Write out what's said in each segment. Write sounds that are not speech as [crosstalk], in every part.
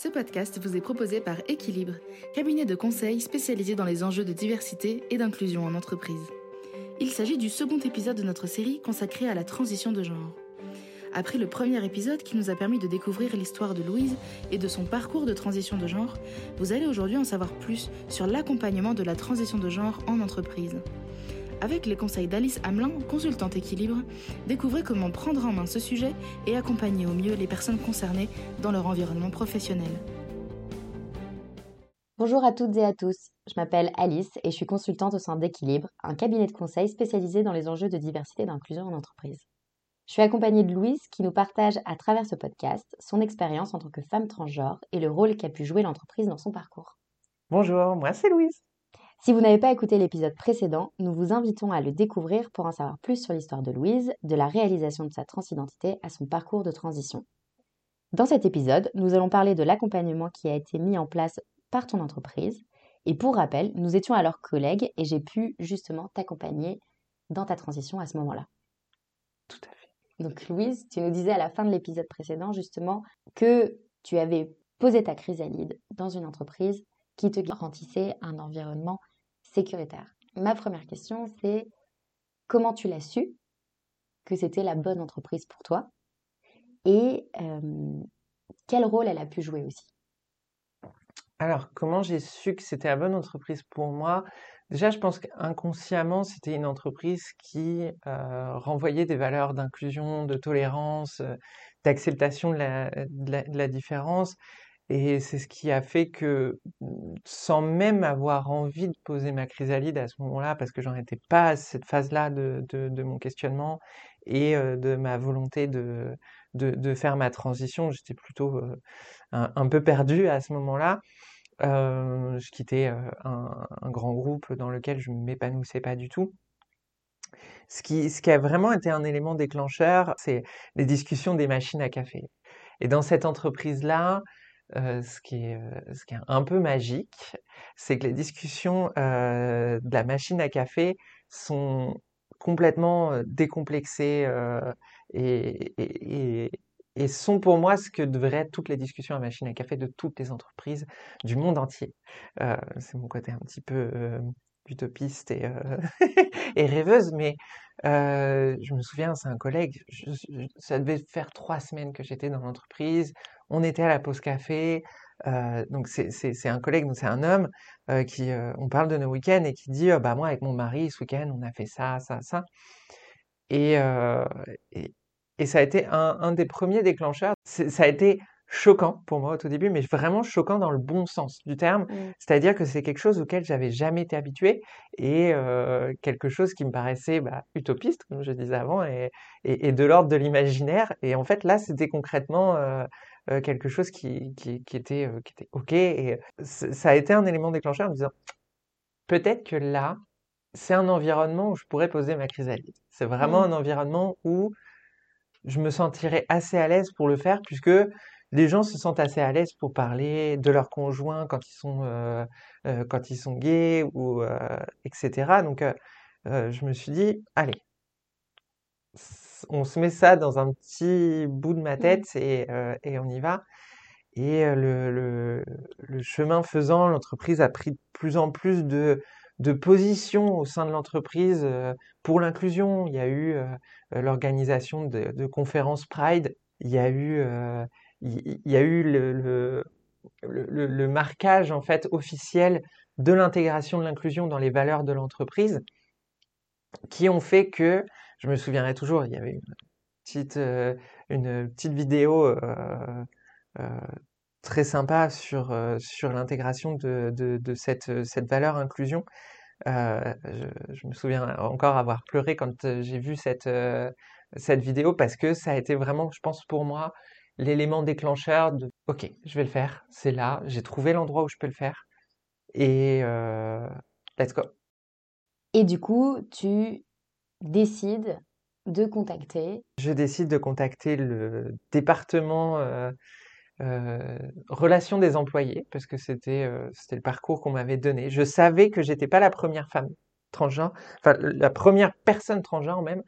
Ce podcast vous est proposé par Équilibre, cabinet de conseil spécialisé dans les enjeux de diversité et d'inclusion en entreprise. Il s'agit du second épisode de notre série consacrée à la transition de genre. Après le premier épisode qui nous a permis de découvrir l'histoire de Louise et de son parcours de transition de genre, vous allez aujourd'hui en savoir plus sur l'accompagnement de la transition de genre en entreprise. Avec les conseils d'Alice Hamelin, consultante équilibre, découvrez comment prendre en main ce sujet et accompagner au mieux les personnes concernées dans leur environnement professionnel. Bonjour à toutes et à tous, je m'appelle Alice et je suis consultante au sein d'Équilibre, un cabinet de conseil spécialisé dans les enjeux de diversité et d'inclusion en entreprise. Je suis accompagnée de Louise qui nous partage à travers ce podcast son expérience en tant que femme transgenre et le rôle qu'a pu jouer l'entreprise dans son parcours. Bonjour, moi c'est Louise. Si vous n'avez pas écouté l'épisode précédent, nous vous invitons à le découvrir pour en savoir plus sur l'histoire de Louise, de la réalisation de sa transidentité à son parcours de transition. Dans cet épisode, nous allons parler de l'accompagnement qui a été mis en place par ton entreprise. Et pour rappel, nous étions alors collègues et j'ai pu justement t'accompagner dans ta transition à ce moment-là. Tout à fait. Donc Louise, tu nous disais à la fin de l'épisode précédent justement que tu avais posé ta chrysalide dans une entreprise qui te garantissait un environnement sécuritaire. Ma première question, c'est comment tu l'as su que c'était la bonne entreprise pour toi? Et quel rôle elle a pu jouer aussi? Alors, comment j'ai su que c'était la bonne entreprise pour moi? Déjà, je pense qu'inconsciemment, c'était une entreprise qui renvoyait des valeurs d'inclusion, de tolérance, d'acceptation de la, différence et c'est ce qui a fait que, sans même avoir envie de poser ma chrysalide à ce moment-là, parce que j'en étais pas à cette phase-là de, mon questionnement et de ma volonté de, de, faire ma transition, j'étais plutôt un, peu perdu à ce moment-là. je quittais un, un, grand groupe dans lequel je ne m'épanouissais pas du tout. Ce qui, ce qui a vraiment été un élément déclencheur, c'est les discussions des machines à café. Et dans cette entreprise-là, ce, qui est, ce qui est un peu magique, c'est que les discussions de la machine à café sont complètement décomplexées et, sont pour moi ce que devraient être toutes les discussions à machine à café de toutes les entreprises du monde entier. c'est mon côté un petit peu utopiste et, [laughs] et rêveuse, mais je me souviens, c'est un collègue, ça devait faire trois semaines que j'étais dans l'entreprise, on était à la pause café, euh, donc c'est un collègue, c'est un homme euh, qui, euh, on parle de nos week-ends et qui dit, bah moi avec mon mari ce week-end on a fait ça, ça, ça, et, et, et ça a été un, un des premiers déclencheurs. Ça a été choquant pour moi au tout début, mais vraiment choquant dans le bon sens du terme. Mmh. C'est-à-dire que c'est quelque chose auquel j'avais jamais été habitué et quelque chose qui me paraissait bah, utopiste, comme je disais avant, et, et, et de l'ordre de l'imaginaire. Et en fait, là, c'était concrètement euh, quelque chose qui, qui, qui, était, euh, qui était OK. Et ça a été un élément déclencheur en me disant, peut-être que là, c'est un environnement où je pourrais poser ma chrysalide. C'est vraiment mmh. un environnement où je me sentirais assez à l'aise pour le faire, puisque les gens se sentent assez à l'aise pour parler de leur conjoint quand ils sont, euh, quand ils sont gays, ou, etc. Donc, je me suis dit, allez, on se met ça dans un petit bout de ma mmh. tête euh, et, on y va. Et euh, le, chemin faisant, l'entreprise a pris de plus en plus de, de positions au sein de l'entreprise euh, pour l'inclusion. Il y a eu l'organisation de, conférences Pride, il y a eu, il, y a eu le, marquage en fait officiel de l'intégration de l'inclusion dans les valeurs de l'entreprise qui ont fait que je me souviendrai toujours, il y avait une petite, euh, vidéo euh, euh, très sympa sur, sur l'intégration de, cette, cette valeur inclusion. Je, me souviens encore avoir pleuré quand j'ai vu cette, cette vidéo parce que ça a été vraiment, je pense, pour moi, l'élément déclencheur de OK, je vais le faire, c'est là, j'ai trouvé l'endroit où je peux le faire et let's go. Et du coup, tu décide de contacter Je décide de contacter le département euh, euh, relations des employés parce que c'était euh, c'était le parcours qu'on m'avait donné. Je savais que j'étais pas la première femme transgenre, enfin la première personne transgenre même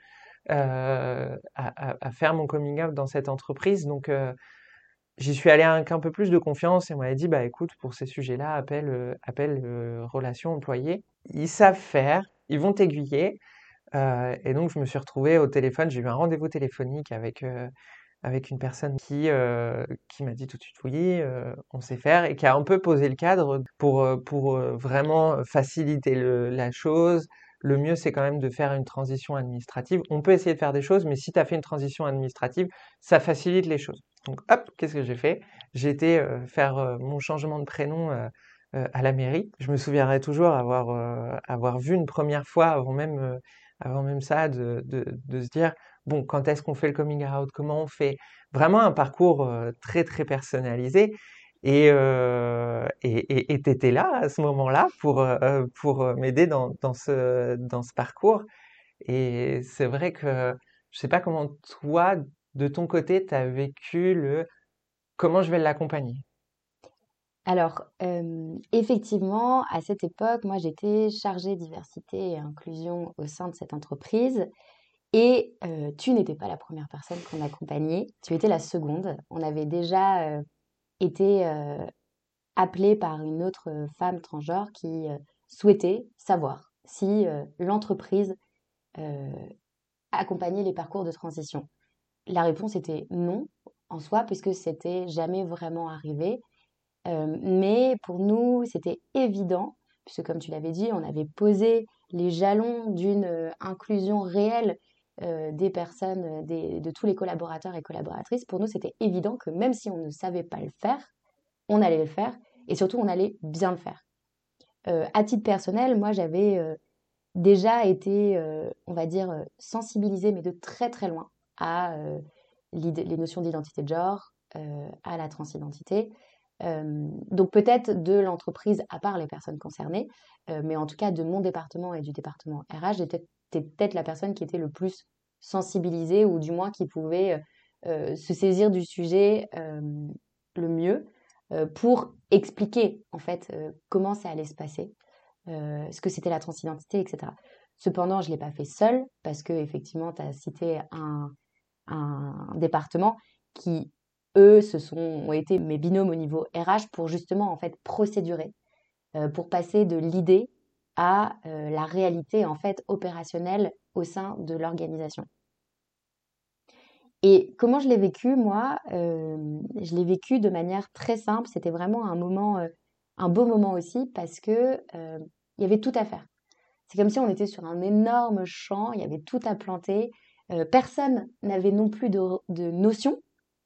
à, à, faire mon coming out dans cette entreprise. Donc j'y suis allé avec un peu plus de confiance et on m'avait dit, bah écoute, pour ces sujets-là, appelle, appelle relations employées. Ils savent faire, ils vont t'aiguiller. et donc, je me suis retrouvé au téléphone, j'ai eu un rendez-vous téléphonique avec, avec une personne qui, qui m'a dit tout de suite oui, on sait faire, et qui a un peu posé le cadre pour, pour vraiment faciliter la chose, le mieux, c'est quand même de faire une transition administrative. On peut essayer de faire des choses, mais si tu as fait une transition administrative, ça facilite les choses. Donc, hop, qu'est-ce que j'ai fait? J'ai été euh, faire euh, mon changement de prénom euh, à la mairie. Je me souviendrai toujours avoir, avoir vu une première fois, avant même, avant même ça, de, de, de se dire, bon, quand est-ce qu'on fait le coming out? Comment on fait? Vraiment un parcours très, très personnalisé. Et euh, et et là à ce moment-là pour, euh, pour, euh, m'aider dans dans ce dans ce parcours et c'est vrai que je sais pas comment toi, de ton côté, tu as vécu le comment je vais l'accompagner? Alors, effectivement, à cette époque, moi, j'étais chargée diversité et inclusion au sein de cette entreprise et tu n'étais pas la première personne qu'on accompagnait, tu étais la seconde. On avait déjà, été euh, appelée par une autre euh, femme transgenre qui euh, souhaitait savoir si l'entreprise accompagnait les parcours de transition. La réponse était non en soi, puisque c'était jamais vraiment arrivé. mais pour nous, c'était évident, puisque comme tu l'avais dit, on avait posé les jalons d'une inclusion réelle euh, des personnes, euh, de tous les collaborateurs et collaboratrices, pour nous, c'était évident que même si on ne savait pas le faire, on allait le faire et surtout, on allait bien le faire. Euh, à titre personnel, moi, j'avais déjà été, on va dire, sensibilisée, mais de très très loin, à les notions d'identité de genre, à la transidentité. donc peut-être de l'entreprise, à part les personnes concernées, mais en tout cas de mon département et du département RH, j'étais peut-être la personne qui était le plus sensibilisée ou du moins qui pouvait euh, euh, se saisir du sujet euh, le mieux pour expliquer en fait comment ça allait se passer, ce que c'était la transidentité, etc. Cependant, je ne l'ai pas fait seule parce que effectivement, tu as cité un, un, département qui, eux, se sont, ont été mes binômes au niveau RH pour justement en fait procédurer, pour passer de l'idée à euh, la réalité en fait opérationnelle au sein de l'organisation. Et comment je l'ai vécu, moi euh, Je l'ai vécu de manière très simple. C'était vraiment un moment, euh, un beau moment aussi, parce que il y avait tout à faire. C'est comme si on était sur un énorme champ, il y avait tout à planter. personne n'avait non plus de, de notion,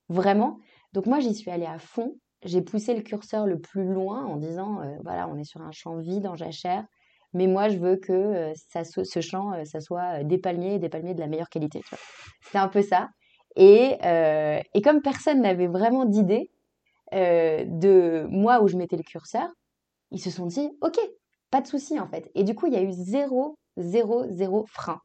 vraiment. Donc moi, j'y suis allée à fond. J'ai poussé le curseur le plus loin en disant, voilà, on est sur un champ vide en jachère mais moi je veux que euh, ça ce champ euh, ça soit euh, des palmiers des palmiers de la meilleure qualité c'est un peu ça. Et, et comme personne n'avait vraiment d'idée de moi où je mettais le curseur ils se sont dit ok pas de souci en fait. Et du coup il y a eu zéro zéro zéro frein.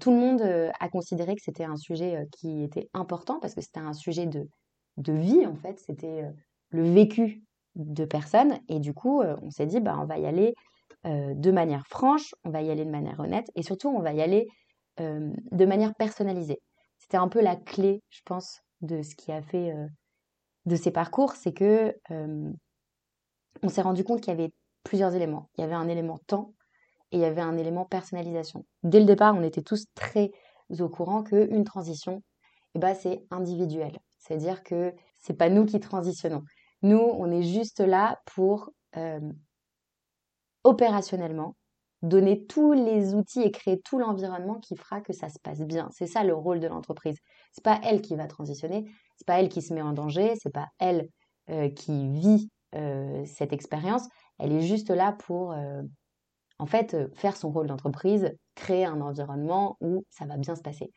Tout le monde a considéré que c'était un sujet qui était important parce que c'était un sujet de, de vie en fait. C'était le vécu de personnes et du coup on s'est dit bah on va y aller euh, de manière franche, on va y aller de manière honnête et surtout on va y aller euh, de manière personnalisée. C'était un peu la clé, je pense, de ce qui a fait euh, de ces parcours, c'est que on s'est rendu compte qu'il y avait plusieurs éléments. Il y avait un élément temps et il y avait un élément personnalisation. Dès le départ, on était tous très au courant qu'une transition, eh ben, c'est individuel. C'est-à-dire que c'est pas nous qui transitionnons. Nous, on est juste là pour opérationnellement, donner tous les outils et créer tout l'environnement qui fera que ça se passe bien. C'est ça le rôle de l'entreprise. C'est pas elle qui va transitionner, c'est pas elle qui se met en danger, c'est pas elle euh, qui vit euh, cette expérience. Elle est juste là pour, euh, en fait, faire son rôle d'entreprise, créer un environnement où ça va bien se passer.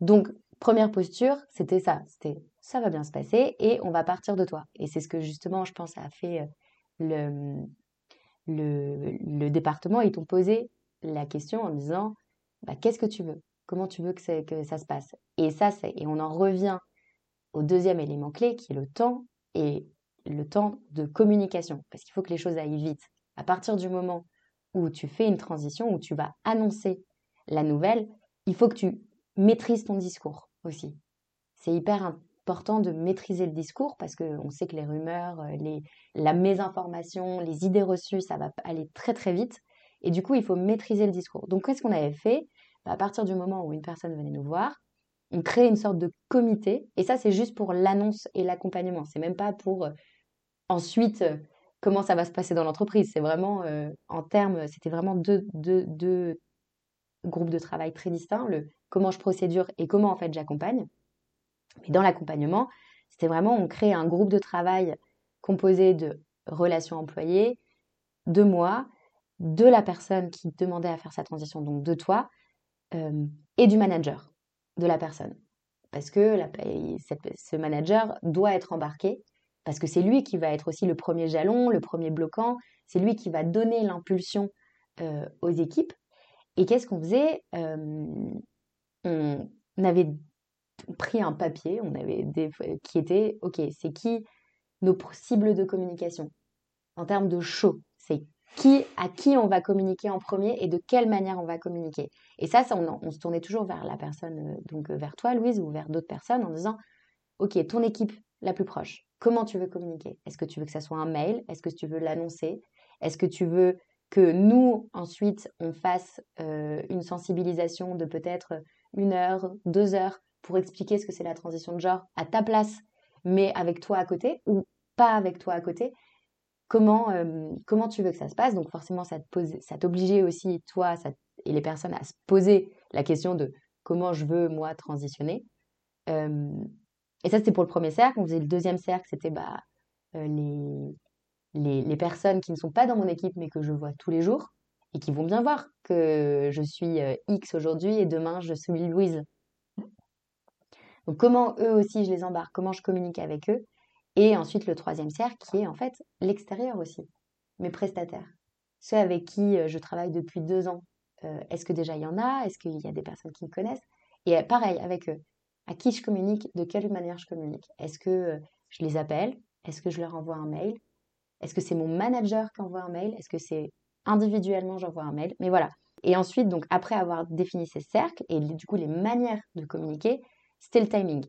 Donc, première posture, c'était ça. C'était ça va bien se passer et on va partir de toi. Et c'est ce que justement, je pense, a fait le, le, département, ils t'ont posé la question en disant bah, qu'est-ce que tu veux? Comment tu veux que, que ça se passe? Et ça, c'est et on en revient au deuxième élément clé qui est le temps et le temps de communication parce qu'il faut que les choses aillent vite. À partir du moment où tu fais une transition, où tu vas annoncer la nouvelle, il faut que tu maîtrises ton discours aussi. C'est hyper important de maîtriser le discours parce qu'on sait que les rumeurs, euh, les, la mésinformation, les idées reçues, ça va aller très très vite. Et du coup, il faut maîtriser le discours. Donc, qu'est-ce qu'on avait fait? Bah, À partir du moment où une personne venait nous voir, on crée une sorte de comité. Et ça, c'est juste pour l'annonce et l'accompagnement. C'est même pas pour euh, ensuite euh, comment ça va se passer dans l'entreprise. C'est vraiment en termes, c'était vraiment deux, deux, deux groupes de travail très distincts. Le comment je procédure et comment en fait j'accompagne. Mais dans l'accompagnement, c'était vraiment, on crée un groupe de travail composé de relations employées, de moi, de la personne qui demandait à faire sa transition, donc de toi, euh, et du manager de la personne. Parce que ce manager doit être embarqué, parce que c'est lui qui va être aussi le premier jalon, le premier bloquant, c'est lui qui va donner l'impulsion euh, aux équipes. Et qu'est-ce qu'on faisait? Euh, On avait pris un papier, on avait des, qui était, ok, c'est qui nos cibles de communication? En termes de show, c'est qui à qui on va communiquer en premier et de quelle manière on va communiquer. Et ça, on, se tournait toujours vers la personne, euh, donc vers toi, Louise, ou vers d'autres personnes en disant, ok, ton équipe la plus proche, comment tu veux communiquer? Est-ce que tu veux que ça soit un mail? Est-ce que tu veux l'annoncer? Est-ce que tu veux que nous, ensuite, on fasse euh, une sensibilisation de peut-être une heure, deux heures pour expliquer ce que c'est la transition de genre à ta place, mais avec toi à côté ou pas avec toi à côté. Comment, euh, comment tu veux que ça se passe? Donc forcément, ça t'obligeait aussi, toi et les personnes, à se poser la question de comment je veux, moi, transitionner. Euh, et ça, c'était pour le premier cercle. On faisait le deuxième cercle, c'était bah, euh, les, les, personnes qui ne sont pas dans mon équipe, mais que je vois tous les jours, et qui vont bien voir que je suis X aujourd'hui et demain, je suis Louise. Donc comment eux aussi je les embarque, comment je communique avec eux. Et ensuite le troisième cercle qui est en fait l'extérieur aussi, mes prestataires. Ceux avec qui euh, je travaille depuis deux ans, euh, est-ce que déjà il y en a? Est-ce qu'il y a des personnes qui me connaissent? Et euh, pareil avec eux, à qui je communique, de quelle manière je communique? Est-ce que je les appelle? Est-ce que je leur envoie un mail? Est-ce que c'est mon manager qui envoie un mail? Est-ce que c'est individuellement j'envoie un mail? Mais voilà. Et ensuite, donc après avoir défini ces cercles et du coup les manières de communiquer, c'était le timing.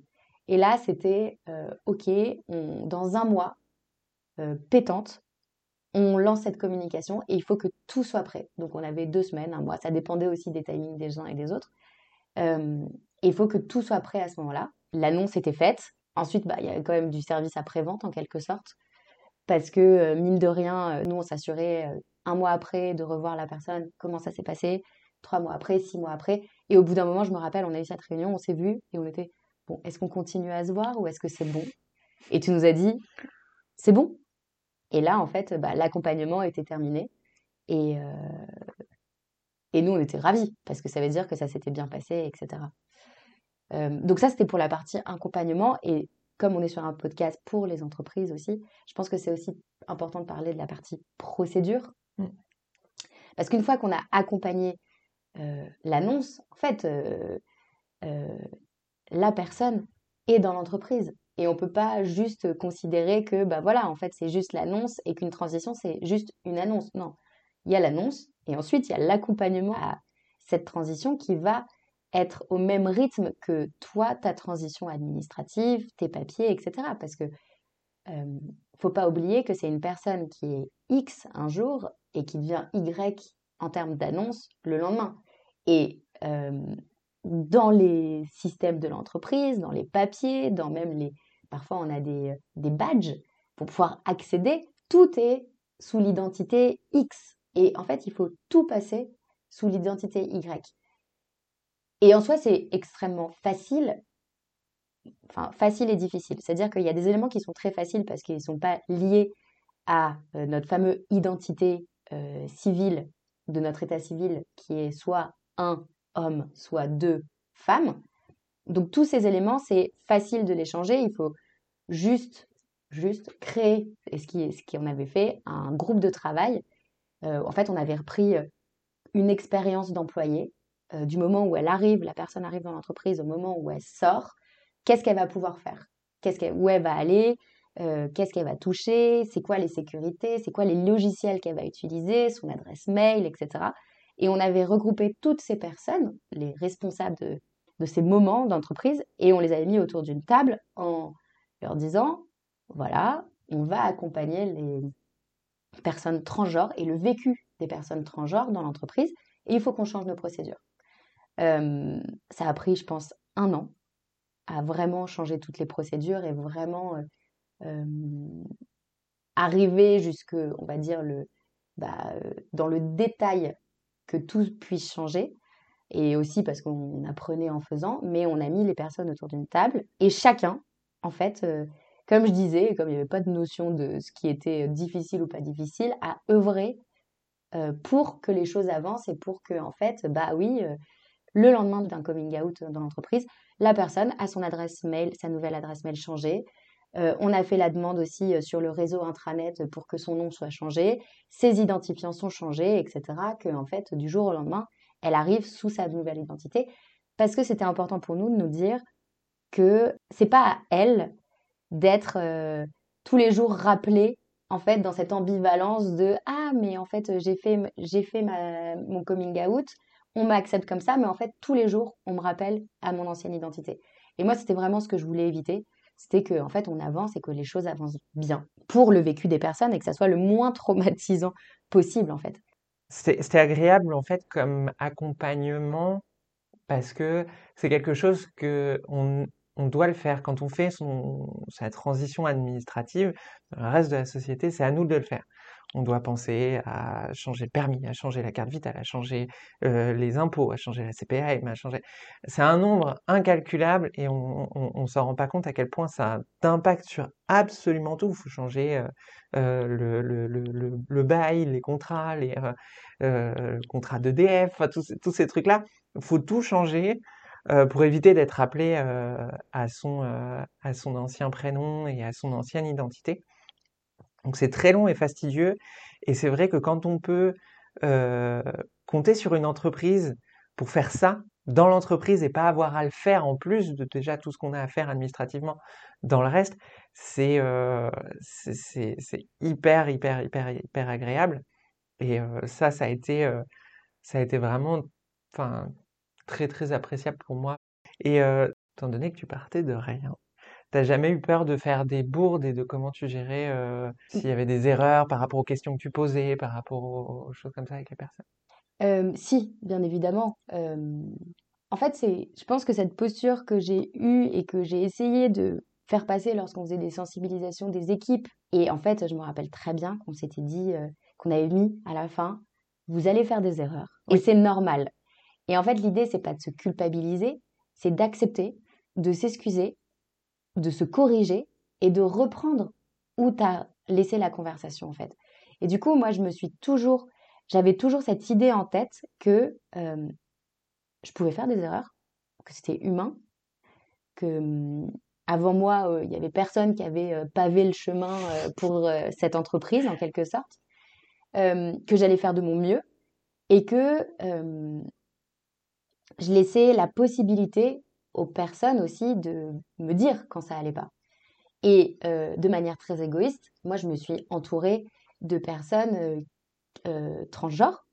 Et là, c'était euh, OK, dans un mois, euh, pétante, on lance cette communication et il faut que tout soit prêt. Donc on avait deux semaines, un mois, ça dépendait aussi des timings des uns et des autres. Euh, il faut que tout soit prêt à ce moment-là. L'annonce était faite. Ensuite, bah, il y avait quand même du service après-vente en quelque sorte. Parce que, mine de rien, nous, on s'assurait un mois après de revoir la personne, comment ça s'est passé, trois mois après, six mois après. Et au bout d'un moment, je me rappelle, on a eu cette réunion, on s'est vu et on était, bon, est-ce qu'on continue à se voir ou est-ce que c'est bon? Et tu nous as dit, c'est bon. Et là, en fait, bah, l'accompagnement était terminé. Et, euh, et nous, on était ravis parce que ça veut dire que ça s'était bien passé, etc. Euh, donc ça, c'était pour la partie accompagnement. Et comme on est sur un podcast pour les entreprises aussi, je pense que c'est aussi important de parler de la partie procédure. Mm. Parce qu'une fois qu'on a accompagné l'annonce, en fait, euh, euh, la personne est dans l'entreprise. Et on ne peut pas juste considérer que, bah voilà, en fait, c'est juste l'annonce et qu'une transition, c'est juste une annonce. Non. Il y a l'annonce et ensuite, il y a l'accompagnement à cette transition qui va être au même rythme que toi, ta transition administrative, tes papiers, etc. Parce que faut pas oublier que c'est une personne qui est X un jour et qui devient Y en termes d'annonce le lendemain. Et dans les systèmes de l'entreprise, dans les papiers, dans même les... Parfois, on a des, des badges pour pouvoir accéder. Tout est sous l'identité X. Et en fait, il faut tout passer sous l'identité Y. Et en soi, c'est extrêmement facile, enfin facile et difficile. C'est-à-dire qu'il y a des éléments qui sont très faciles parce qu'ils ne sont pas liés à notre fameux identité civile de notre état civil qui est soit un homme, soit deux femmes. Donc tous ces éléments, c'est facile de les changer. Il faut juste, juste créer, et ce qui, ce qu'on avait fait, un groupe de travail. Euh, en fait, on avait repris euh, une expérience d'employé euh, du moment où elle arrive, la personne arrive dans l'entreprise, au moment où elle sort, qu'est-ce qu'elle va pouvoir faire? Qu'est-ce qu'elle, Où elle va aller? Qu'est-ce qu'elle va toucher? C'est quoi les sécurités? C'est quoi les logiciels qu'elle va utiliser? Son adresse mail, etc. Et on avait regroupé toutes ces personnes, les responsables de ces moments d'entreprise et on les avait mis autour d'une table en leur disant, voilà, on va accompagner les personnes transgenres et le vécu des personnes transgenres dans l'entreprise et il faut qu'on change nos procédures. Euh, ça a pris, je pense, un an à vraiment changer toutes les procédures et vraiment euh, euh, arriver jusque, on va dire, le, bah, dans le détail que tout puisse changer. Et aussi parce qu'on apprenait en faisant, mais on a mis les personnes autour d'une table et chacun, en fait, comme je disais, comme il n'y avait pas de notion de ce qui était difficile ou pas difficile, a œuvré pour que les choses avancent et pour que, en fait, bah oui, le lendemain d'un coming out dans l'entreprise, la personne a son adresse mail, sa nouvelle adresse mail changée. On a fait la demande aussi sur le réseau intranet pour que son nom soit changé, ses identifiants sont changés, etc. Que en fait, du jour au lendemain, elle arrive sous sa nouvelle identité, parce que c'était important pour nous de nous dire que c'est pas à elle d'être tous les jours rappelée en fait dans cette ambivalence de ah mais en fait j'ai fait j'ai fait ma, mon coming out. On m'accepte comme ça mais en fait tous les jours on me rappelle à mon ancienne identité et moi c'était vraiment ce que je voulais éviter c'était que en fait on avance et que les choses avancent bien pour le vécu des personnes et que ça soit le moins [laughs] traumatisant possible en fait c'était agréable en fait comme accompagnement parce que c'est quelque chose que on, on doit le faire. Quand on fait son, sa transition administrative, le reste de la société, c'est à nous de le faire. On doit penser à changer le permis, à changer la carte vitale, à changer euh, les impôts, à changer la CPA, à changer. C'est un nombre incalculable et on, on, s'en rend pas compte à quel point ça a d'impact sur absolument tout. Il faut changer euh, euh, le, bail, les contrats, les contrats d'EDF, tous, tous ces trucs-là. Il faut tout changer euh, pour éviter d'être appelé euh, à, son, euh, à son ancien prénom et à son ancienne identité. Donc c'est très long et fastidieux. Et c'est vrai que quand on peut compter sur une entreprise pour faire ça dans l'entreprise et pas avoir à le faire en plus de déjà tout ce qu'on a à faire administrativement dans le reste, c'est c'est hyper, hyper, hyper, hyper agréable. Et ça, ça a été, ça a été vraiment très très appréciable pour moi. Et euh, étant donné que tu partais de rien, t'as jamais eu peur de faire des bourdes et de comment tu gérais euh, s'il y avait des erreurs par rapport aux questions que tu posais, par rapport aux, choses comme ça avec les personnes euh, Si, bien évidemment. en fait, c'est, je pense que cette posture que j'ai eue et que j'ai essayé de faire passer lorsqu'on faisait des sensibilisations des équipes, et en fait, je me rappelle très bien qu'on s'était dit, qu'on avait mis à la fin, vous allez faire des erreurs. Et c'est normal. Et en fait, l'idée, c'est pas de se culpabiliser, c'est d'accepter, de s'excuser, de se corriger et de reprendre où tu as laissé la conversation, en fait. Et du coup, moi, je me suis toujours, j'avais toujours cette idée en tête que euh, je pouvais faire des erreurs, que c'était humain, que hum, avant moi, euh, il y avait personne qui avait euh, pavé le chemin pour cette entreprise, en quelque sorte, que j'allais faire de mon mieux et que je laissais la possibilité aux personnes aussi de me dire quand ça allait pas. Et euh, de manière très égoïste, moi, je me suis entourée de personnes euh, euh, transgenres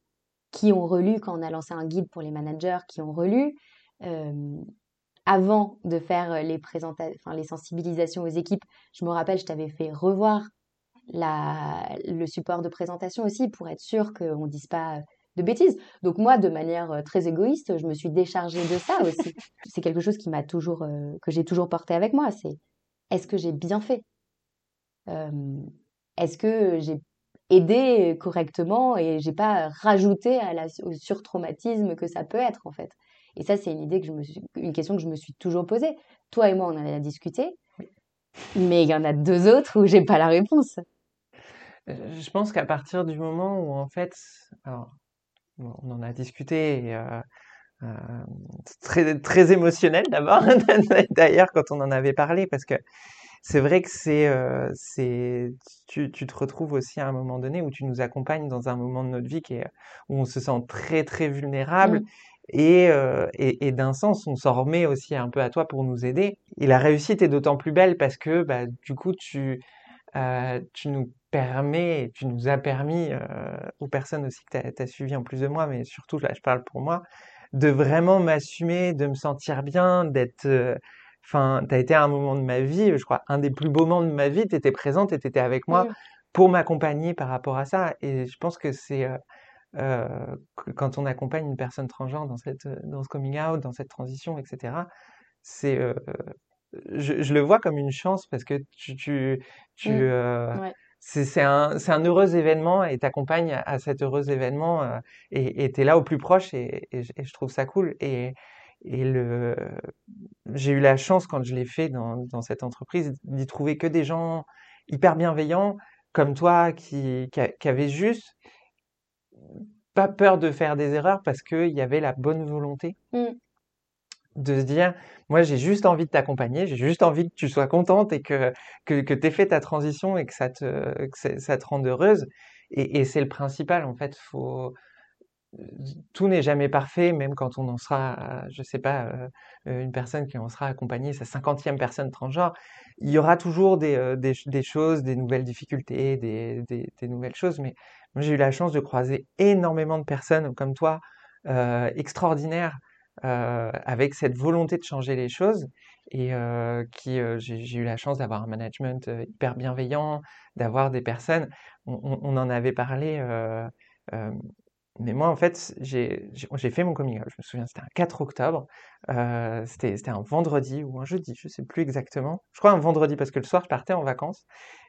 qui ont relu, quand on a lancé un guide pour les managers, qui ont relu avant de faire les, les sensibilisations aux équipes. Je me rappelle, je t'avais fait revoir la, le support de présentation aussi pour être sûr qu'on ne dise pas de bêtises. Donc moi, de manière euh, très égoïste, je me suis déchargée de ça aussi. [laughs] c'est quelque chose qui m'a toujours, euh, que j'ai toujours porté avec moi. C'est est-ce que j'ai bien fait? Est-ce que j'ai aidé correctement et j'ai pas rajouté à la, au surtraumatisme que ça peut être en fait? Et ça, c'est une idée que je me suis, une question que je me suis toujours posée. Toi et moi, on en a discuté, mais il y en a deux autres où j'ai pas la réponse. Je pense qu'à partir du moment où en fait, alors on en a discuté, euh, euh, très, très émotionnel d'abord, [laughs] d'ailleurs, quand on en avait parlé, parce que c'est vrai que c'est, euh, c'est, tu, tu, te retrouves aussi à un moment donné où tu nous accompagnes dans un moment de notre vie qui est, où on se sent très, très vulnérable. Mmh. Et, et, et d'un sens, on s'en remet aussi un peu à toi pour nous aider. Et la réussite est d'autant plus belle parce que bah, du coup, tu, euh, tu nous permets, tu nous as permis, euh, aux personnes aussi que tu as, suivies en plus de moi, mais surtout là je parle pour moi, de vraiment m'assumer, de me sentir bien, d'être, euh, enfin, tu as été à un moment de ma vie, je crois, un des plus beaux moments de ma vie, tu étais présente et tu étais avec moi pour m'accompagner par rapport à ça. Et je pense que c'est euh, euh, quand on accompagne une personne transgenre dans cette, dans ce coming out, dans cette transition, etc., c'est, euh, je, je le vois comme une chance parce que tu, tu, tu, Mm. euh, Ouais. C'est un, un heureux événement et t'accompagnes à, cet heureux événement euh, et tu es là au plus proche et, je- trouve ça cool. Et, j'ai eu la chance quand je l'ai fait dans, cette entreprise d'y trouver que des gens hyper bienveillants comme toi qui, qui, qui avaient juste pas peur de faire des erreurs parce qu'il y avait la bonne volonté Mm. De se dire, moi j'ai juste envie de t'accompagner, j'ai juste envie que tu sois contente et que, que, que tu aies fait ta transition et que ça te, ça, te rende heureuse. Et, c'est le principal, en fait, faut, tout n'est jamais parfait, même quand on en sera, je sais pas, euh, une personne qui en sera accompagnée, sa cinquantième personne transgenre, il y aura toujours des, euh, des, ch- des choses, des nouvelles difficultés, des, des, nouvelles choses. Mais j'ai eu la chance de croiser énormément de personnes comme toi, euh, extraordinaires, avec cette volonté de changer les choses. Et euh, qui, euh, j'ai eu la chance d'avoir un management euh, hyper bienveillant, d'avoir des personnes. On, on- on en avait parlé. Mais moi, en fait, j'ai fait mon coming out. Je me souviens, c'était un 4 octobre. Euh, c'était un vendredi ou un jeudi, je sais plus exactement. Je crois un vendredi parce que le soir, je partais en vacances.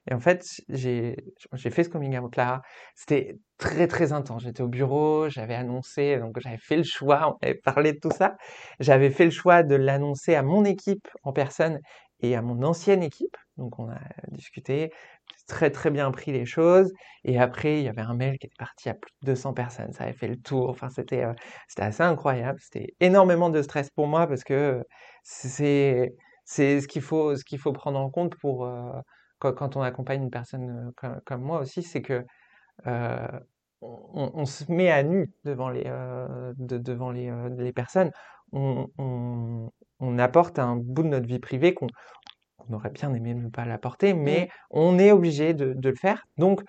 Et en fait, j'ai j'ai fait ce coming out là. C'était très très intense. J'étais au bureau, j'avais annoncé, donc j'avais fait le choix, on avait parlé de tout ça. J'avais fait le choix de l'annoncer à mon équipe en personne et à mon ancienne équipe. Donc on a discuté, très très bien pris les choses. Et après, il y avait un mail qui était parti à plus de 200 personnes. Ça avait fait le tour. Enfin, c'était euh, c'était assez incroyable. C'était énormément de stress pour moi parce que c'est ce qu'il faut ce qu'il faut prendre en compte pour euh, quand, quand on accompagne une personne euh, comme, moi aussi, c'est que on, se met à nu devant les de- devant les, les personnes. On, on, on apporte un bout de notre vie privée qu'on on aurait bien aimé ne pas l'apporter, mais on est obligé de, de le faire. Donc,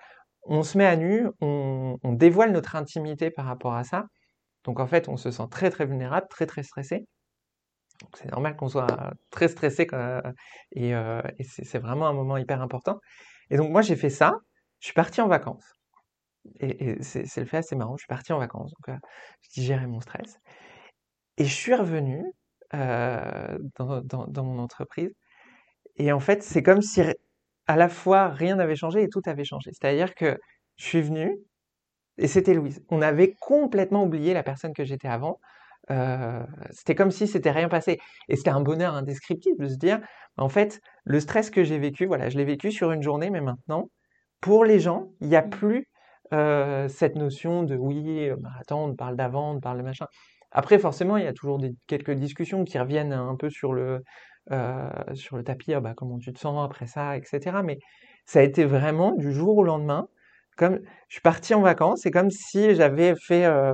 on se met à nu, on, on dévoile notre intimité par rapport à ça. Donc, en fait, on se sent très, très vulnérable, très, très stressé. Donc, c'est normal qu'on soit très stressé quand- et, euh, et c'est vraiment un moment hyper important. Et donc, moi, j'ai fait ça. Je suis parti en vacances. Et, et c'est le fait assez marrant. Je suis parti en vacances. Donc, euh, j'ai géré mon stress. Et je suis revenu euh, dans, dans, dans mon entreprise. Et en fait, c'est comme si à la fois rien n'avait changé et tout avait changé. C'est-à-dire que je suis venu et c'était Louise. On avait complètement oublié la personne que j'étais avant. Euh, c'était comme si c'était rien passé. Et c'était un bonheur indescriptible de se dire, en fait, le stress que j'ai vécu, voilà, je l'ai vécu sur une journée, mais maintenant, pour les gens, il n'y a Mm. plus euh, cette notion de oui, euh, attends, on parle d'avant, on parle de machin. Après, forcément, il y a toujours des, quelques discussions qui reviennent un peu sur le, euh, sur le tapis, ah bah, comment tu te sens après ça, etc. Mais ça a été vraiment du jour au lendemain, comme je suis parti en vacances, c'est comme si j'avais fait, euh,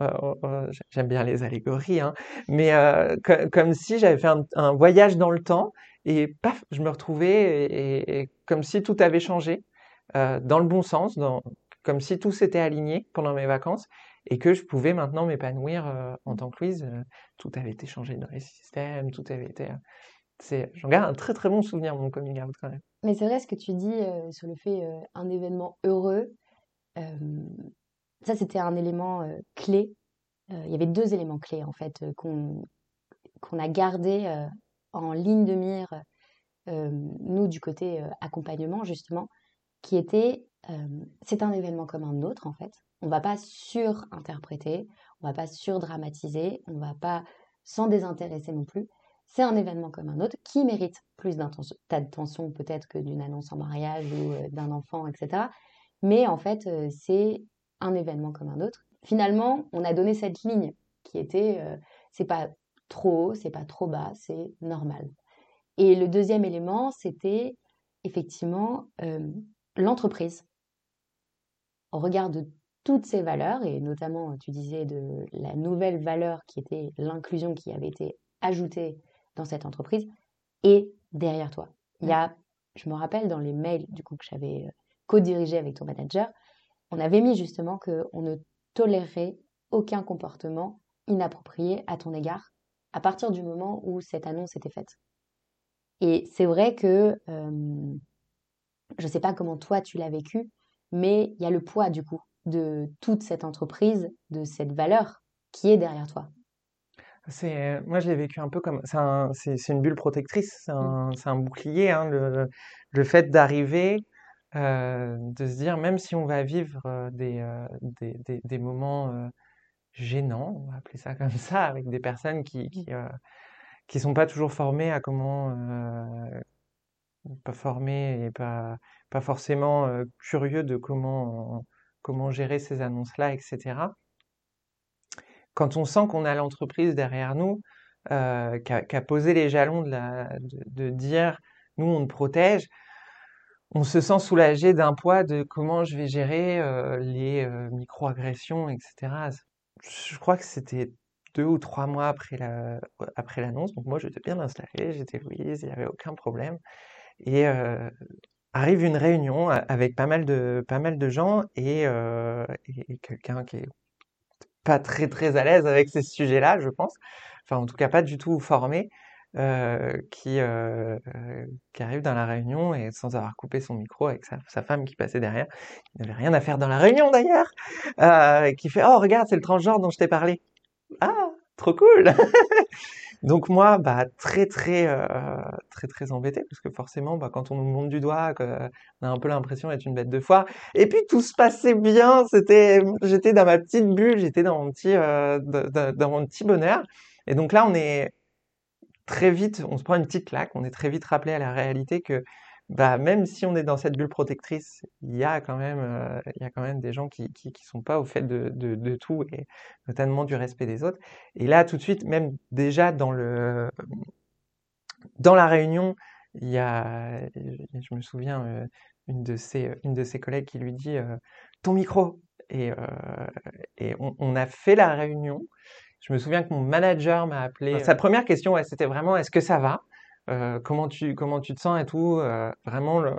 euh, euh, j'aime bien les allégories, hein, mais euh, co- comme si j'avais fait un, voyage dans le temps et paf, je me retrouvais et, comme si tout avait changé dans le bon sens, comme si tout s'était aligné pendant mes vacances et que je pouvais maintenant m'épanouir en tant que Louise. Tout avait été changé dans les systèmes, tout avait été. J'en garde un très très bon souvenir, mon coming out quand même. Mais c'est vrai ce que tu dis euh, sur le fait euh, un événement heureux. ça, c'était un élément euh, clé. Il y avait deux éléments clés en fait qu'on a gardé en ligne de mire, nous du côté accompagnement justement, qui était c'est un événement comme un autre en fait. On va pas surinterpréter, on va pas surdramatiser, on va pas s'en désintéresser non plus. C'est un événement comme un autre qui mérite plus d'attention peut-être que d'une annonce en mariage ou euh, d'un enfant, etc. Mais en fait, euh, c'est un événement comme un autre. Finalement, on a donné cette ligne qui était, euh, c'est pas trop haut, c'est pas trop bas, c'est normal. Et le deuxième élément, c'était effectivement euh, l'entreprise. Au regard de toutes ces valeurs, et notamment, tu disais, de la nouvelle valeur qui était l'inclusion qui avait été ajoutée dans cette entreprise, et derrière toi. Il y a, je me rappelle dans les mails du coup que j'avais euh, co-dirigé avec ton manager, on avait mis justement qu'on ne tolérerait aucun comportement inappropriée à ton égard à partir du moment où cette annonce était faite. Et c'est vrai que je ne sais pas comment toi tu l'as vécu, mais il y a le poids du coup de toute cette entreprise, de cette valeur qui est derrière toi. C'est, moi, je l'ai vécu un peu comme, c'est, c'est, une bulle protectrice, c'est un, mmh. un bouclier, hein, le, le, fait d'arriver, euh, de se dire, même si on va vivre euh, des, euh, des, des, des, moments gênants, on va appeler ça comme ça, avec des personnes qui, qui, qui sont pas toujours formées à comment, pas formées et pas, pas forcément curieux de comment, comment gérer ces annonces-là, etc quand on sent qu'on a l'entreprise derrière nous, euh, qui a, posé les jalons de, dire nous on te protège, on se sent soulagé d'un poids de comment je vais gérer euh, les euh, micro-agressions, etc. Je crois que c'était deux ou trois mois après la, après l'annonce, donc moi j'étais bien installé, j'étais Louise, il n'y avait aucun problème. Et arrive une réunion avec pas mal de, pas mal de gens et, et quelqu'un qui est pas très très à l'aise avec ces sujets-là, je pense. Enfin, en tout cas, pas du tout formé, euh, qui, euh, qui arrive dans la réunion et sans avoir coupé son micro avec sa, femme qui passait derrière, il n'avait rien à faire dans la réunion d'ailleurs, euh, qui fait Oh, regarde, c'est le transgenre dont je t'ai parlé. Ah, trop cool Donc moi, bah, très très euh, très très embêté parce que forcément, bah, quand on nous monte du doigt, qu'on a un peu l'impression d'être une bête de foire. Et puis tout se passait bien. C'était, j'étais dans ma petite bulle, j'étais dans mon petit euh, dans mon petit bonheur. Et donc là, on est très vite, on se prend une petite claque. On est très vite rappelé à la réalité que bah, même si on est dans cette bulle protectrice, il y a quand même, euh, il y a quand même des gens qui, qui, qui sont pas au fait de, de, de, tout et notamment du respect des autres. Et là, tout de suite, même déjà dans le, dans la réunion, il y a, je me souviens, euh, une de ses, une de ses collègues qui lui dit euh, ton micro. Et, et on, on, a fait la réunion. Je me souviens que mon manager m'a appelé. Sa première question, c'était vraiment est-ce que ça va? Euh, comment tu comment tu te sens et tout. Euh, vraiment le,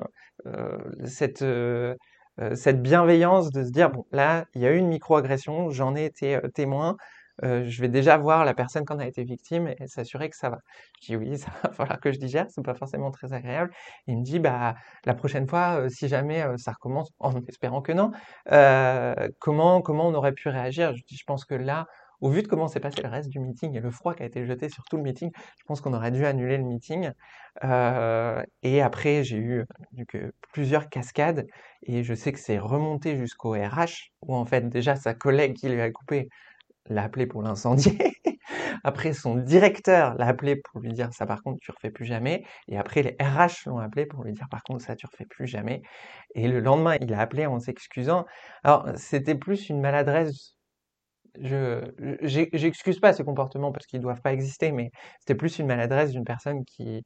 euh, cette cette bienveillance de se dire bon là il y a eu une microagression, j'en ai été témoin. je vais déjà voir la personne qui en a été victime et s'assurer que ça va. Je dis oui, [laughs] ça va falloir que je digère, c'est pas forcément très agréable. il me dit bah la prochaine fois, si jamais ça recommence, en espérant que non, comment comment on aurait pu réagir? Je dis je pense que là au vu de comment s'est passé le reste du meeting et le froid qui a été jeté sur tout le meeting, je pense qu'on aurait dû annuler le meeting. Euh, et après, j'ai eu plusieurs cascades et je sais que c'est remonté jusqu'au RH où en fait déjà sa collègue qui lui a coupé l'a appelé pour l'incendier. [laughs] après, son directeur l'a appelé pour lui dire ça par contre tu refais plus jamais. Et après, les RH l'ont appelé pour lui dire par contre ça tu refais plus jamais. Et le lendemain, il a appelé en s'excusant. Alors, c'était plus une maladresse je j'excuse pas ces comportements parce qu'ils doivent pas exister, mais c'était plus une maladresse d'une personne qui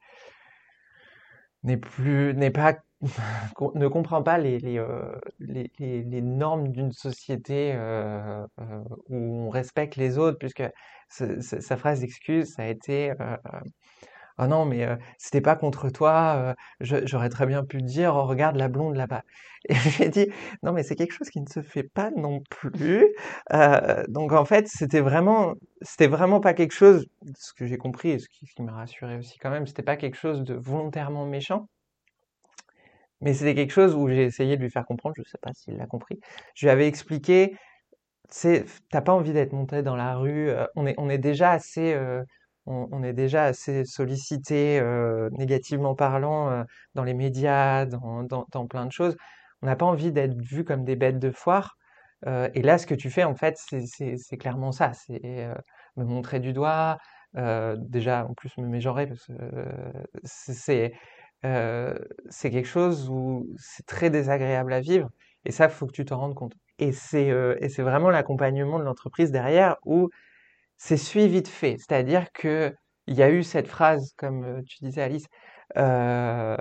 n'est plus n'est pas [laughs] ne comprend pas les les, euh, les, les, normes d'une société euh, euh, où on respecte les autres, puisque sa phrase d'excuse, ça a été ah non, mais c'était pas contre toi, j'aurais très bien pu dire, oh, regarde la blonde là-bas. [laughs] Et j'ai dit, non, mais c'est quelque chose qui ne se fait pas non plus. donc en fait, c'était vraiment, c'était vraiment pas quelque chose, ce que j'ai compris et ce qui, m'a rassuré aussi quand même, c'était pas quelque chose de volontairement méchant. Mais c'était quelque chose où j'ai essayé de lui faire comprendre, je sais pas s'il l'a compris. Je lui avais expliqué, t'as pas envie d'être monté dans la rue, on est, on est déjà assez, on, est déjà assez sollicité euh, négativement parlant euh, dans les médias, dans, plein de choses. On n'a pas envie d'être vu comme des bêtes de foire. Euh, et là, ce que tu fais, en fait, c'est clairement ça. C'est me montrer du doigt, déjà, en plus, me mégenrer, parce que c'est quelque chose où c'est très désagréable à vivre. Et ça, il faut que tu t'en rendes compte. Et c'est vraiment l'accompagnement de l'entreprise derrière où c'est suivi de fait. C'est-à-dire que il y a eu cette phrase, comme euh, tu disais Alice, euh,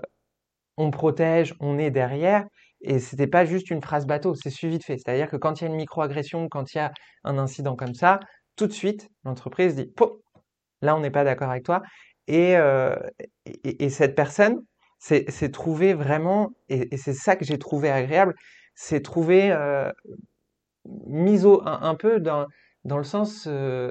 on protège, on est derrière, et c'était pas juste une phrase bateau, c'est suivi de fait. C'est-à-dire que quand il y a une microagression, quand il y a un incident comme ça, tout de suite, l'entreprise dit, là on n'est pas d'accord avec toi, et, euh, et, cette personne s'est trouvé vraiment, et, c'est ça que j'ai trouvé agréable, c'est trouvé mise au, un peu dans dans le sens, euh,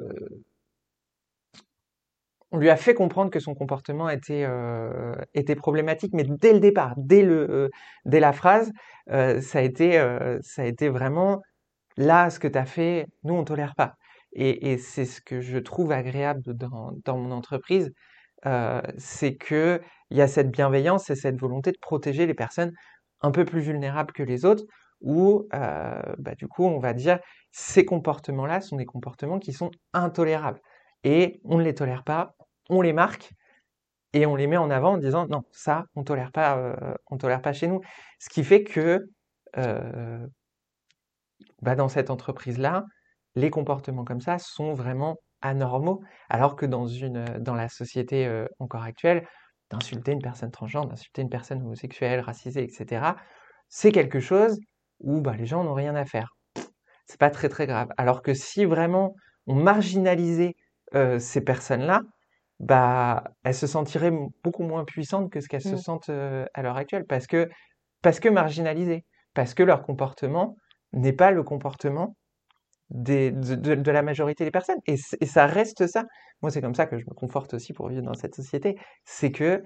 on lui a fait comprendre que son comportement était, euh, était problématique, mais dès le départ, dès, le, euh, dès la phrase, ça, a été, ça a été vraiment là, ce que tu as fait, nous, on ne tolère pas. Et, et c'est ce que je trouve agréable dans, dans mon entreprise, c'est qu'il y a cette bienveillance et cette volonté de protéger les personnes un peu plus vulnérables que les autres, où bah, du coup, on va dire, ces comportements-là sont des comportements qui sont intolérables. Et on ne les tolère pas, on les marque et on les met en avant en disant non, ça, on tolère euh, tolère pas chez nous. Ce qui fait que euh, bah, dans cette entreprise-là, les comportements comme ça sont vraiment anormaux, alors que dans, une, dans la société euh, encore actuelle, d'insulter une personne transgenre, d'insulter une personne homosexuelle, racisée, etc., c'est quelque chose où bah, les gens n'ont rien à faire. C'est pas très très grave. Alors que si vraiment on marginalisait ces personnes-là, bah, elles se sentiraient beaucoup moins puissantes que ce qu'elles se mmh. sentent à l'heure actuelle, parce que, parce que marginalisées, parce que leur comportement n'est pas le comportement des, de, la majorité des personnes. Et, et ça reste ça. Moi, c'est comme ça que je me conforte aussi pour vivre dans cette société. C'est que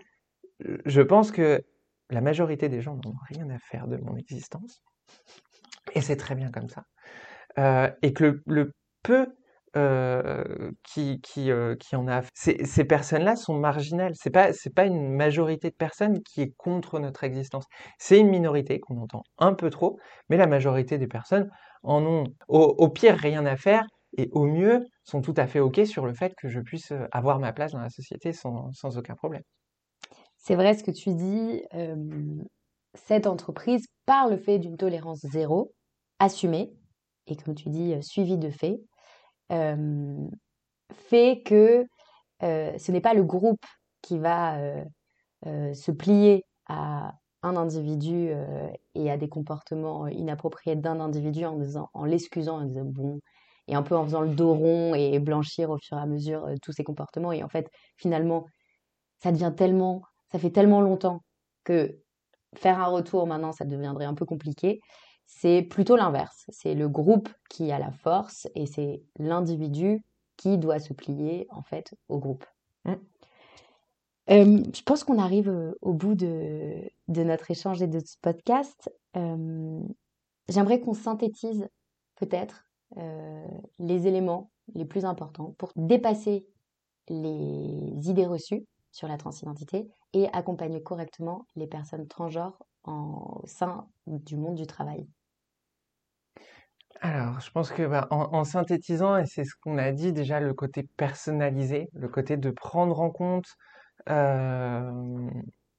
je pense que la majorité des gens n'ont rien à faire de mon existence. Et c'est très bien comme ça. Euh, et que le, peu euh, qui, euh, qui en a. Ces, personnes-là sont marginales. C'est pas, c'est pas une majorité de personnes qui est contre notre existence. C'est une minorité qu'on entend un peu trop, mais la majorité des personnes en ont au, pire rien à faire et au mieux sont tout à fait OK sur le fait que je puisse avoir ma place dans la société sans, sans aucun problème. C'est vrai ce que tu dis. Cette entreprise, par le fait d'une tolérance zéro, assumée, et comme tu dis, suivie de faits, fait que ce n'est pas le groupe qui va se plier à un individu et à des comportements inappropriés d'un individu en, en l'excusant, en disant bon, et un peu en faisant le dos rond et blanchir au fur et à mesure tous ces comportements. Et en fait, finalement, ça devient tellement, ça fait tellement longtemps que faire un retour maintenant, ça deviendrait un peu compliqué. C'est plutôt l'inverse. C'est le groupe qui a la force et c'est l'individu qui doit se plier en fait au groupe. Mm. Euh, je pense qu'on arrive euh, au bout de, notre échange et de ce podcast. Euh, j'aimerais qu'on synthétise peut-être les éléments les plus importants pour dépasser les idées reçues sur la transidentité et accompagner correctement les personnes transgenres au sein du monde du travail. Alors, je pense que bah, en, synthétisant, et c'est ce qu'on a dit déjà, le côté personnalisé, le côté de prendre en compte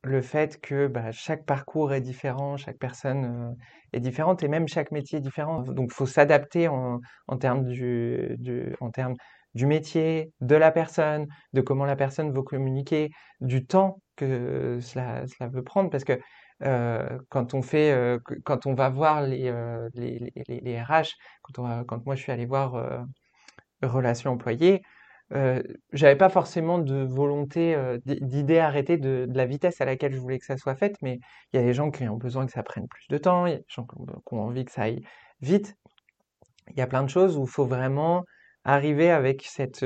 le fait que bah, chaque parcours est différent, chaque personne est différente, et même chaque métier est différent. Donc, il faut s'adapter en, termes du, en termes du métier, de la personne, de comment la personne veut communiquer, du temps que cela, cela veut prendre, parce que euh, quand on fait, euh, quand on va voir les, euh, les, les, RH, quand, moi je suis allé voir relations employées, j'avais pas forcément de volonté, d'idée arrêtée de, de, la vitesse à laquelle je voulais que ça soit fait, mais il y a des gens qui ont besoin que ça prenne plus de temps, il y a des gens qui ont envie que ça aille vite. Il y a plein de choses où il faut vraiment arriver avec cette,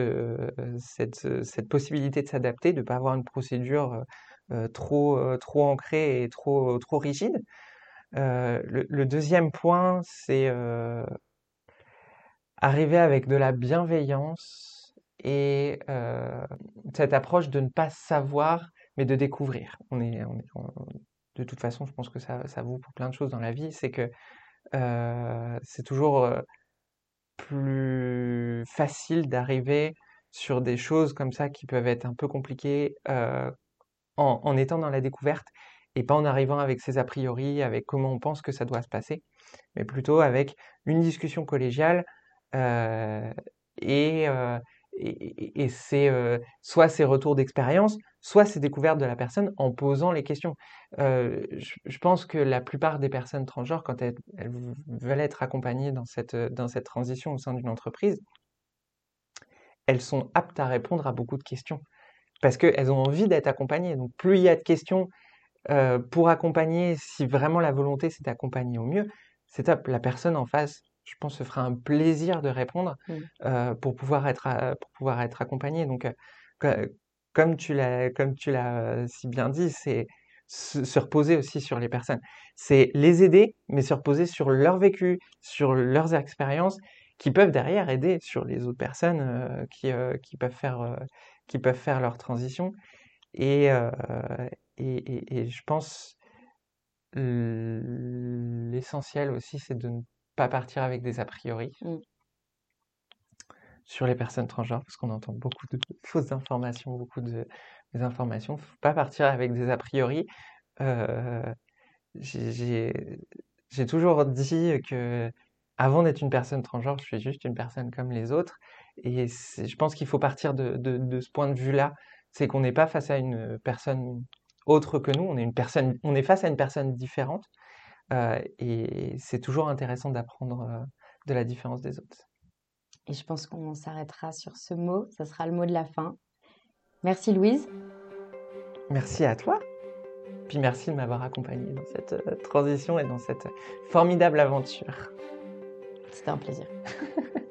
cette, cette possibilité de s'adapter, de ne pas avoir une procédure euh, trop, euh, trop ancré et trop, trop rigide. Euh, le, deuxième point, c'est arriver avec de la bienveillance et cette approche de ne pas savoir, mais de découvrir. On est de toute façon, je pense que ça, ça vaut pour plein de choses dans la vie, c'est que c'est toujours plus facile d'arriver sur des choses comme ça qui peuvent être un peu compliquées en, étant dans la découverte et pas en arrivant avec ses a priori, avec comment on pense que ça doit se passer, mais plutôt avec une discussion collégiale euh, et, euh, et, c'est euh, soit ses retours d'expérience, soit ses découvertes de la personne en posant les questions. Je, pense que la plupart des personnes transgenres, quand elles, veulent être accompagnées dans cette, dans cette transition au sein d'une entreprise, elles sont aptes à répondre à beaucoup de questions parce qu'elles ont envie d'être accompagnées. Donc plus il y a de questions euh, pour accompagner, si vraiment la volonté c'est d'accompagner au mieux, c'est top. La personne en face je pense, se fera un plaisir de répondre Mm. euh, pour pouvoir être, à- pour pouvoir être accompagné. Donc, euh, co- comme tu l'as, comme tu l'as si bien dit, c'est se, se reposer aussi sur les personnes. C'est les aider, mais se reposer sur leur vécu, sur leurs expériences, qui peuvent derrière aider sur les autres personnes euh, qui, qui peuvent faire, qui peuvent faire leur transition. Et, et, et- et je pense l'essentiel aussi, c'est de ne pas partir avec des a priori Mm. sur les personnes transgenres, parce qu'on entend beaucoup de [laughs] fausses informations, beaucoup de des informations. Faut pas partir avec des a priori. Euh, j'ai toujours dit que avant d'être une personne transgenre, je suis juste une personne comme les autres. Et je pense qu'il faut partir de, de- de ce point de vue-là. C'est qu'on n'est pas face à une personne autre que nous, on est une personne, on est face à une personne différente. Euh, et c'est toujours intéressant d'apprendre euh, de la différence des autres. Et je pense qu'on s'arrêtera sur ce mot. Ça sera le mot de la fin. Merci Louise. Merci à toi. Puis merci de m'avoir accompagné dans cette euh, transition et dans cette formidable aventure. C'était un plaisir. [laughs]